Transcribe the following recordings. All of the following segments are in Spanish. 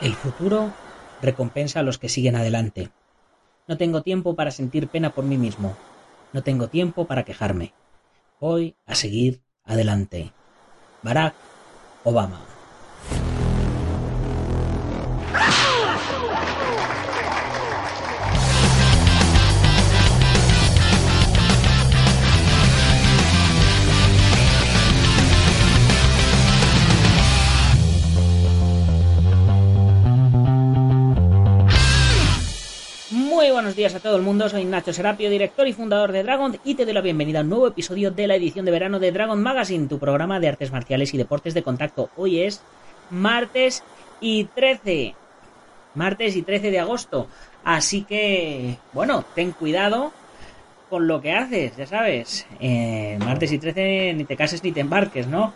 El futuro recompensa a los que siguen adelante. No tengo tiempo para sentir pena por mí mismo. No tengo tiempo para quejarme. Voy a seguir adelante. Barack Obama. Buenos días a todo el mundo, soy Nacho Serapio, director y fundador de Dragon y te doy la bienvenida a un nuevo episodio de la edición de verano de Dragon Magazine, tu programa de artes marciales y deportes de contacto. Hoy es martes y 13, martes y 13 de agosto, así que, bueno, ten cuidado con lo que haces, ya sabes, eh, martes y 13 ni te cases ni te embarques, ¿no?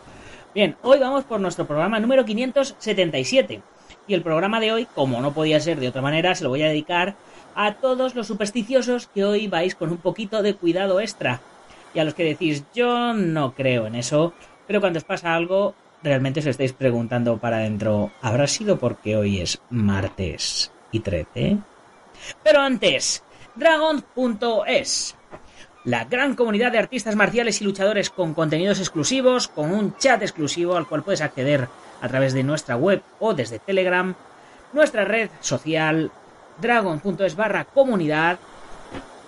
Bien, hoy vamos por nuestro programa número 577. Y el programa de hoy, como no podía ser de otra manera, se lo voy a dedicar a todos los supersticiosos que hoy vais con un poquito de cuidado extra. Y a los que decís, yo no creo en eso, pero cuando os pasa algo, realmente os estáis preguntando para adentro, ¿habrá sido porque hoy es martes y 13? Pero antes, Dragon.es. La gran comunidad de artistas marciales y luchadores con contenidos exclusivos, con un chat exclusivo al cual puedes acceder a través de nuestra web o desde Telegram, nuestra red social dragon.es barra comunidad,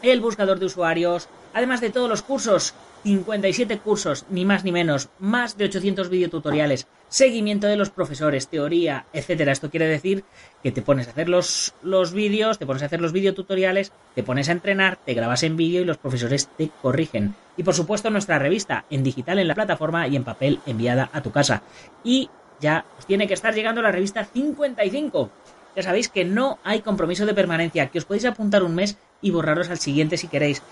el buscador de usuarios, además de todos los cursos, 57 cursos, ni más ni menos, más de 800 videotutoriales, seguimiento de los profesores, teoría, etcétera. Esto quiere decir que te pones a hacer los, los vídeos, te pones a hacer los videotutoriales, te pones a entrenar, te grabas en vídeo y los profesores te corrigen. Y por supuesto nuestra revista, en digital en la plataforma y en papel enviada a tu casa. Y ya os tiene que estar llegando la revista 55 ya sabéis que no hay compromiso de permanencia, que os podéis apuntar un mes y borraros al siguiente si queréis.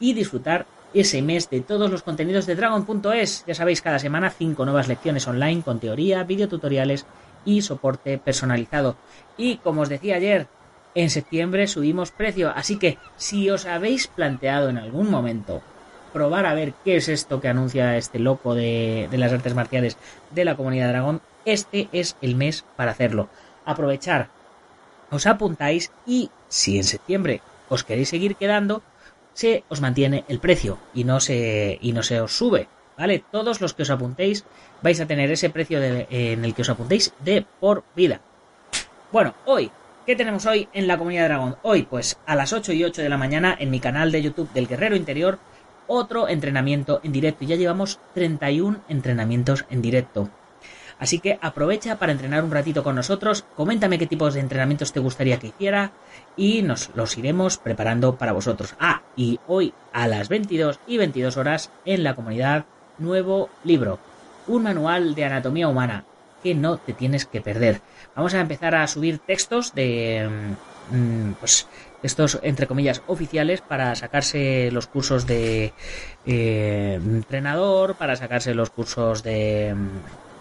Y disfrutar ese mes de todos los contenidos de Dragon.es. Ya sabéis, cada semana cinco nuevas lecciones online con teoría, videotutoriales y soporte personalizado. Y como os decía ayer, en septiembre subimos precio, así que si os habéis planteado en algún momento probar a ver qué es esto que anuncia este loco de, de las artes marciales de la comunidad Dragón, este es el mes para hacerlo. Aprovechar os apuntáis y si en septiembre os queréis seguir quedando, se os mantiene el precio y no se, y no se os sube. ¿Vale? Todos los que os apuntéis vais a tener ese precio en el que os apuntéis de por vida. Bueno, hoy, ¿qué tenemos hoy en la comunidad de Dragón? Hoy, pues a las 8 y 8 de la mañana en mi canal de YouTube del Guerrero Interior, otro entrenamiento en directo. Ya llevamos 31 entrenamientos en directo. Así que aprovecha para entrenar un ratito con nosotros, coméntame qué tipos de entrenamientos te gustaría que hiciera y nos los iremos preparando para vosotros. Ah, y hoy a las 22 y 22 horas en la comunidad nuevo libro, un manual de anatomía humana que no te tienes que perder. Vamos a empezar a subir textos de mm, pues estos entre comillas oficiales para sacarse los cursos de eh, entrenador, para sacarse los cursos de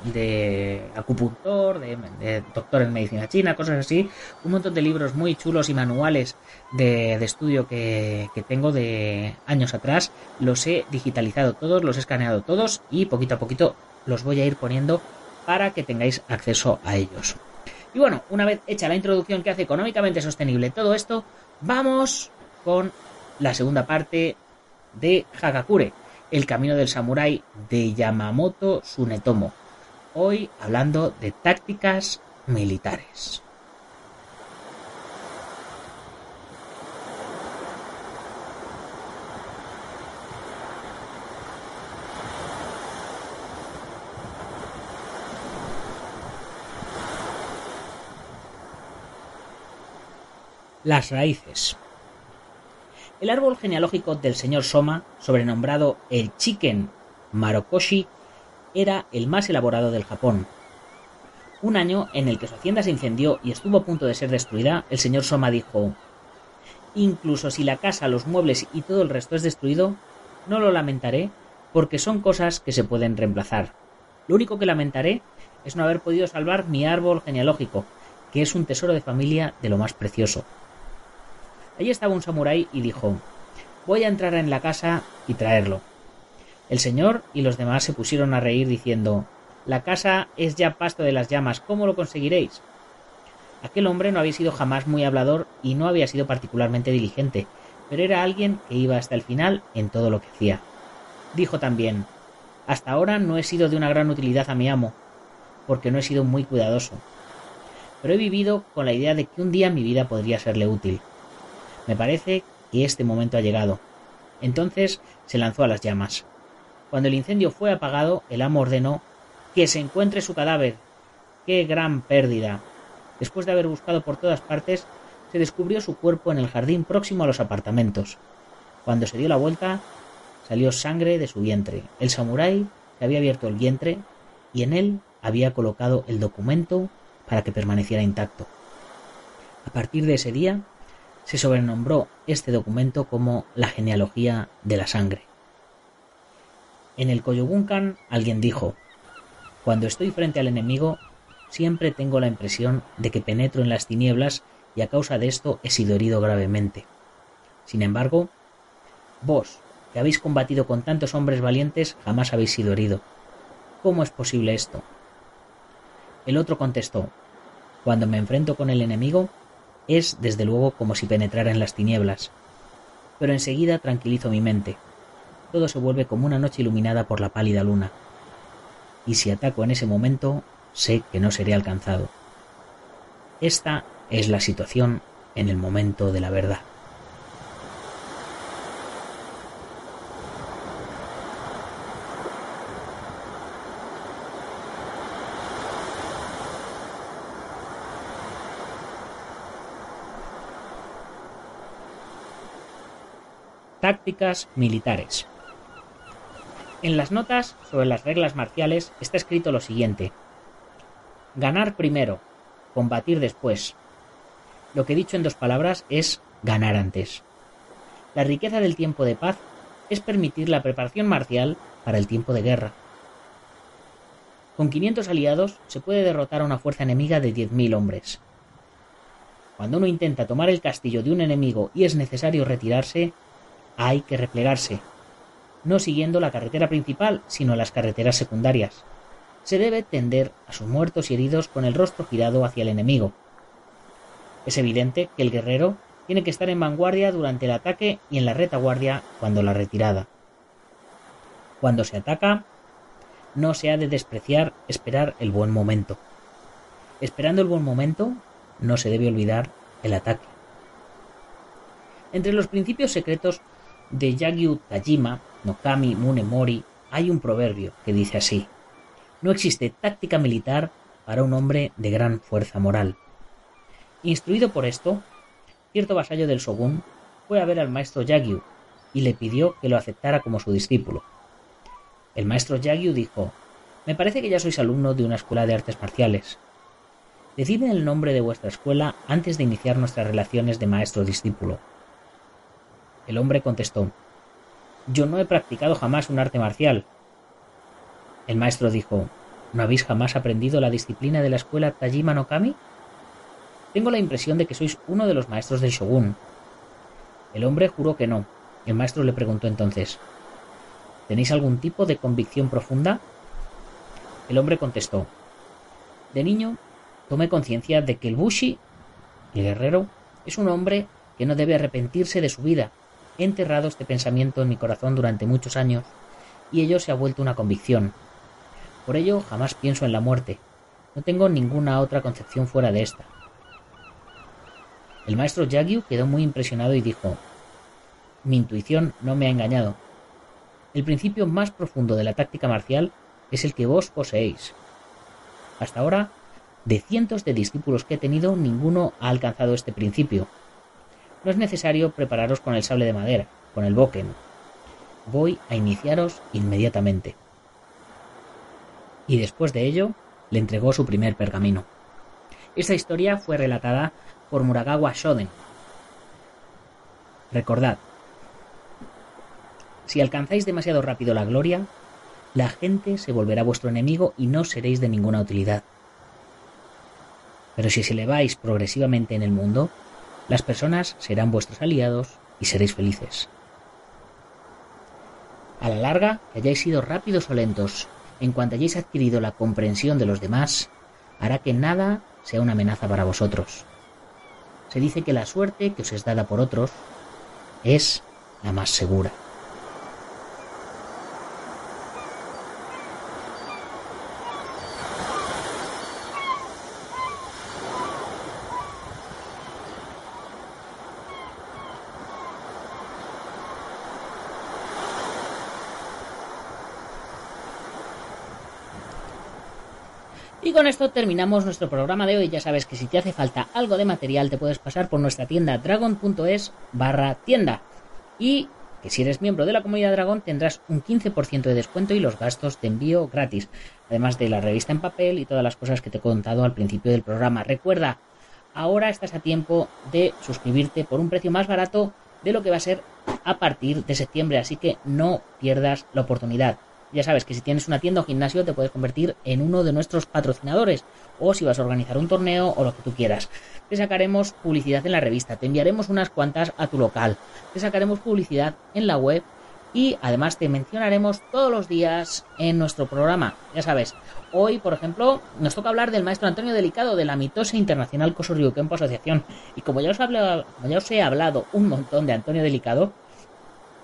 de acupuntor, de, doctor en medicina china, cosas así, un montón de libros muy chulos y manuales de, estudio que, que, tengo de años atrás, los he digitalizado todos, los he escaneado todos y poquito a poquito los voy a ir poniendo para que tengáis acceso a ellos. Y bueno, una vez hecha la introducción que hace económicamente sostenible todo esto, vamos con la segunda parte de Hagakure, el camino del samurái de Yamamoto Sunetomo hoy hablando de tácticas militares. Las raíces. El árbol genealógico del señor Soma, sobrenombrado el Chicken Marokoshi, era el más elaborado del Japón. Un año en el que su hacienda se incendió y estuvo a punto de ser destruida, el señor Soma dijo Incluso si la casa, los muebles y todo el resto es destruido, no lo lamentaré porque son cosas que se pueden reemplazar. Lo único que lamentaré es no haber podido salvar mi árbol genealógico, que es un tesoro de familia de lo más precioso. Allí estaba un samurái y dijo Voy a entrar en la casa y traerlo. El señor y los demás se pusieron a reír diciendo La casa es ya pasto de las llamas, ¿cómo lo conseguiréis? Aquel hombre no había sido jamás muy hablador y no había sido particularmente diligente, pero era alguien que iba hasta el final en todo lo que hacía. Dijo también Hasta ahora no he sido de una gran utilidad a mi amo, porque no he sido muy cuidadoso. Pero he vivido con la idea de que un día mi vida podría serle útil. Me parece que este momento ha llegado. Entonces se lanzó a las llamas. Cuando el incendio fue apagado, el amo ordenó que se encuentre su cadáver. ¡Qué gran pérdida! Después de haber buscado por todas partes, se descubrió su cuerpo en el jardín próximo a los apartamentos. Cuando se dio la vuelta, salió sangre de su vientre. El samurái se había abierto el vientre y en él había colocado el documento para que permaneciera intacto. A partir de ese día, se sobrenombró este documento como la genealogía de la sangre. En el Koyobunkan alguien dijo, cuando estoy frente al enemigo, siempre tengo la impresión de que penetro en las tinieblas y a causa de esto he sido herido gravemente. Sin embargo, vos, que habéis combatido con tantos hombres valientes, jamás habéis sido herido. ¿Cómo es posible esto? El otro contestó, cuando me enfrento con el enemigo, es desde luego como si penetrara en las tinieblas. Pero enseguida tranquilizo mi mente. Todo se vuelve como una noche iluminada por la pálida luna. Y si ataco en ese momento, sé que no seré alcanzado. Esta es la situación en el momento de la verdad. Tácticas militares. En las notas sobre las reglas marciales está escrito lo siguiente. Ganar primero, combatir después. Lo que he dicho en dos palabras es ganar antes. La riqueza del tiempo de paz es permitir la preparación marcial para el tiempo de guerra. Con 500 aliados se puede derrotar a una fuerza enemiga de 10.000 hombres. Cuando uno intenta tomar el castillo de un enemigo y es necesario retirarse, hay que replegarse, no siguiendo la carretera principal, sino las carreteras secundarias. Se debe tender a sus muertos y heridos con el rostro girado hacia el enemigo. Es evidente que el guerrero tiene que estar en vanguardia durante el ataque y en la retaguardia cuando la retirada. Cuando se ataca, no se ha de despreciar esperar el buen momento. Esperando el buen momento, no se debe olvidar el ataque. Entre los principios secretos de Yagyu Tajima, no Kami Mune Mori, hay un proverbio que dice así: No existe táctica militar para un hombre de gran fuerza moral. Instruido por esto, cierto vasallo del shogun fue a ver al maestro Yagyu y le pidió que lo aceptara como su discípulo. El maestro Yagyu dijo: Me parece que ya sois alumno de una escuela de artes marciales. Decidme el nombre de vuestra escuela antes de iniciar nuestras relaciones de maestro-discípulo. El hombre contestó Yo no he practicado jamás un arte marcial. El maestro dijo ¿No habéis jamás aprendido la disciplina de la escuela Tajima no Kami? Tengo la impresión de que sois uno de los maestros del shogun. El hombre juró que no. El maestro le preguntó entonces ¿Tenéis algún tipo de convicción profunda? El hombre contestó De niño tomé conciencia de que el Bushi, el guerrero, es un hombre que no debe arrepentirse de su vida enterrado este pensamiento en mi corazón durante muchos años y ello se ha vuelto una convicción. Por ello jamás pienso en la muerte. No tengo ninguna otra concepción fuera de esta. El maestro Yagyu quedó muy impresionado y dijo Mi intuición no me ha engañado. El principio más profundo de la táctica marcial es el que vos poseéis. Hasta ahora, de cientos de discípulos que he tenido, ninguno ha alcanzado este principio. No es necesario prepararos con el sable de madera, con el boken. Voy a iniciaros inmediatamente. Y después de ello, le entregó su primer pergamino. Esta historia fue relatada por Muragawa Shoden. Recordad, si alcanzáis demasiado rápido la gloria, la gente se volverá vuestro enemigo y no seréis de ninguna utilidad. Pero si os eleváis progresivamente en el mundo, las personas serán vuestros aliados y seréis felices. A la larga, que hayáis sido rápidos o lentos, en cuanto hayáis adquirido la comprensión de los demás, hará que nada sea una amenaza para vosotros. Se dice que la suerte que os es dada por otros es la más segura. Con esto terminamos nuestro programa de hoy. Ya sabes que si te hace falta algo de material te puedes pasar por nuestra tienda dragon.es barra tienda. Y que si eres miembro de la comunidad Dragon tendrás un 15% de descuento y los gastos de envío gratis. Además de la revista en papel y todas las cosas que te he contado al principio del programa. Recuerda, ahora estás a tiempo de suscribirte por un precio más barato de lo que va a ser a partir de septiembre. Así que no pierdas la oportunidad. Ya sabes que si tienes una tienda o gimnasio te puedes convertir en uno de nuestros patrocinadores o si vas a organizar un torneo o lo que tú quieras. Te sacaremos publicidad en la revista, te enviaremos unas cuantas a tu local, te sacaremos publicidad en la web y además te mencionaremos todos los días en nuestro programa. Ya sabes, hoy, por ejemplo, nos toca hablar del maestro Antonio Delicado de la Mitose Internacional Coso Kempo Asociación. Y como ya, os hablado, como ya os he hablado un montón de Antonio Delicado,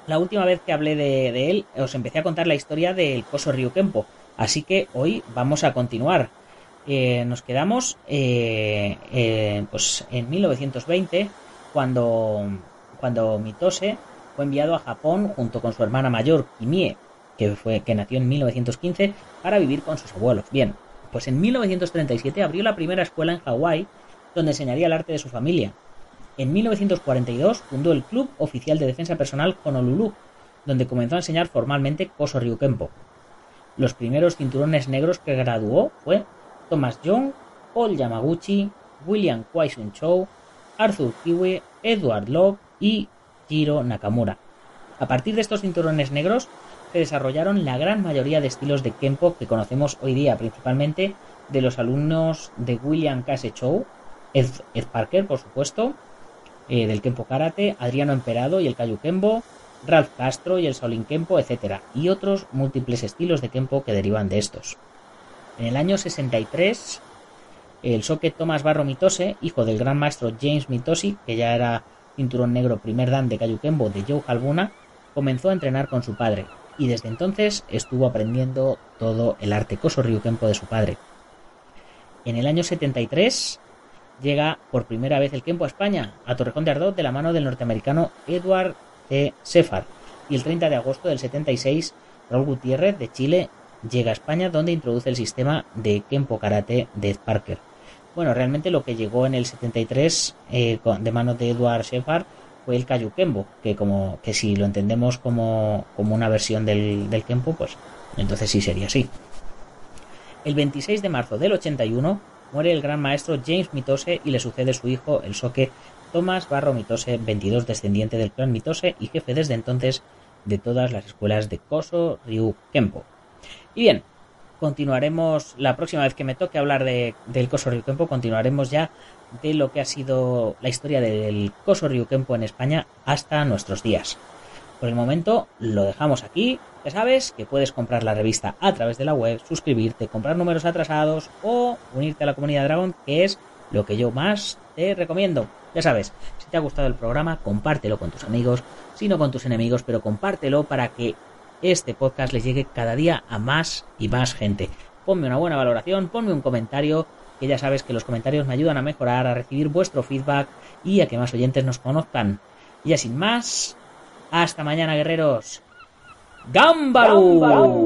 la última vez que hablé de, él, os empecé a contar la historia del Coso Ryukempo. Así que hoy vamos a continuar. Eh, nos quedamos eh, eh, pues en 1920, cuando, cuando Mitose fue enviado a Japón junto con su hermana mayor, Kimie, que, fue, que nació en 1915, para vivir con sus abuelos. Bien, pues en 1937 abrió la primera escuela en Hawái, donde enseñaría el arte de su familia. En 1942 fundó el Club Oficial de Defensa Personal Honolulu, donde comenzó a enseñar formalmente Koso Ryukempo. Los primeros cinturones negros que graduó fue Thomas Young, Paul Yamaguchi, William Kwaisun Chow, Arthur Kiwe, Edward Love y Jiro Nakamura. A partir de estos cinturones negros se desarrollaron la gran mayoría de estilos de Kempo que conocemos hoy día, principalmente de los alumnos de William Case Chow, Ed, Ed Parker, por supuesto, eh, del Kempo Karate, Adriano Emperado y el Kayu Kempo, Ralph Castro y el Shaolin Kempo, etc. Y otros múltiples estilos de Kempo que derivan de estos. En el año 63, el Soke Thomas Barro Mitose, hijo del gran maestro James Mitosi, que ya era cinturón negro primer dan de Kayu Kempo de Joe Halbuna, comenzó a entrenar con su padre, y desde entonces estuvo aprendiendo todo el arte Koso Kempo de su padre. En el año 73, llega por primera vez el Kempo a España, a Torrejón de Ardot, de la mano del norteamericano Edward C. Sefar. Y el 30 de agosto del 76, Raúl Gutiérrez, de Chile, llega a España, donde introduce el sistema de Kempo Karate de Parker. Bueno, realmente lo que llegó en el 73 eh, de mano de Edward Sefar fue el Kayu Kempo, que, como, que si lo entendemos como, como una versión del, del Kempo, pues entonces sí sería así. El 26 de marzo del 81 muere el gran maestro James Mitose y le sucede su hijo, el soque Thomas Barro Mitose, 22 descendiente del clan Mitose y jefe desde entonces de todas las escuelas de Koso Ryu Kempo. Y bien, continuaremos la próxima vez que me toque hablar de, del Koso Ryu Kempo, continuaremos ya de lo que ha sido la historia del Koso Ryu Kempo en España hasta nuestros días. Por el momento lo dejamos aquí. Ya sabes que puedes comprar la revista a través de la web, suscribirte, comprar números atrasados o unirte a la comunidad Dragon, que es lo que yo más te recomiendo. Ya sabes, si te ha gustado el programa, compártelo con tus amigos, si no con tus enemigos, pero compártelo para que este podcast les llegue cada día a más y más gente. Ponme una buena valoración, ponme un comentario, que ya sabes que los comentarios me ayudan a mejorar, a recibir vuestro feedback y a que más oyentes nos conozcan. Y ya sin más, hasta mañana, guerreros. ¡Gámbaro!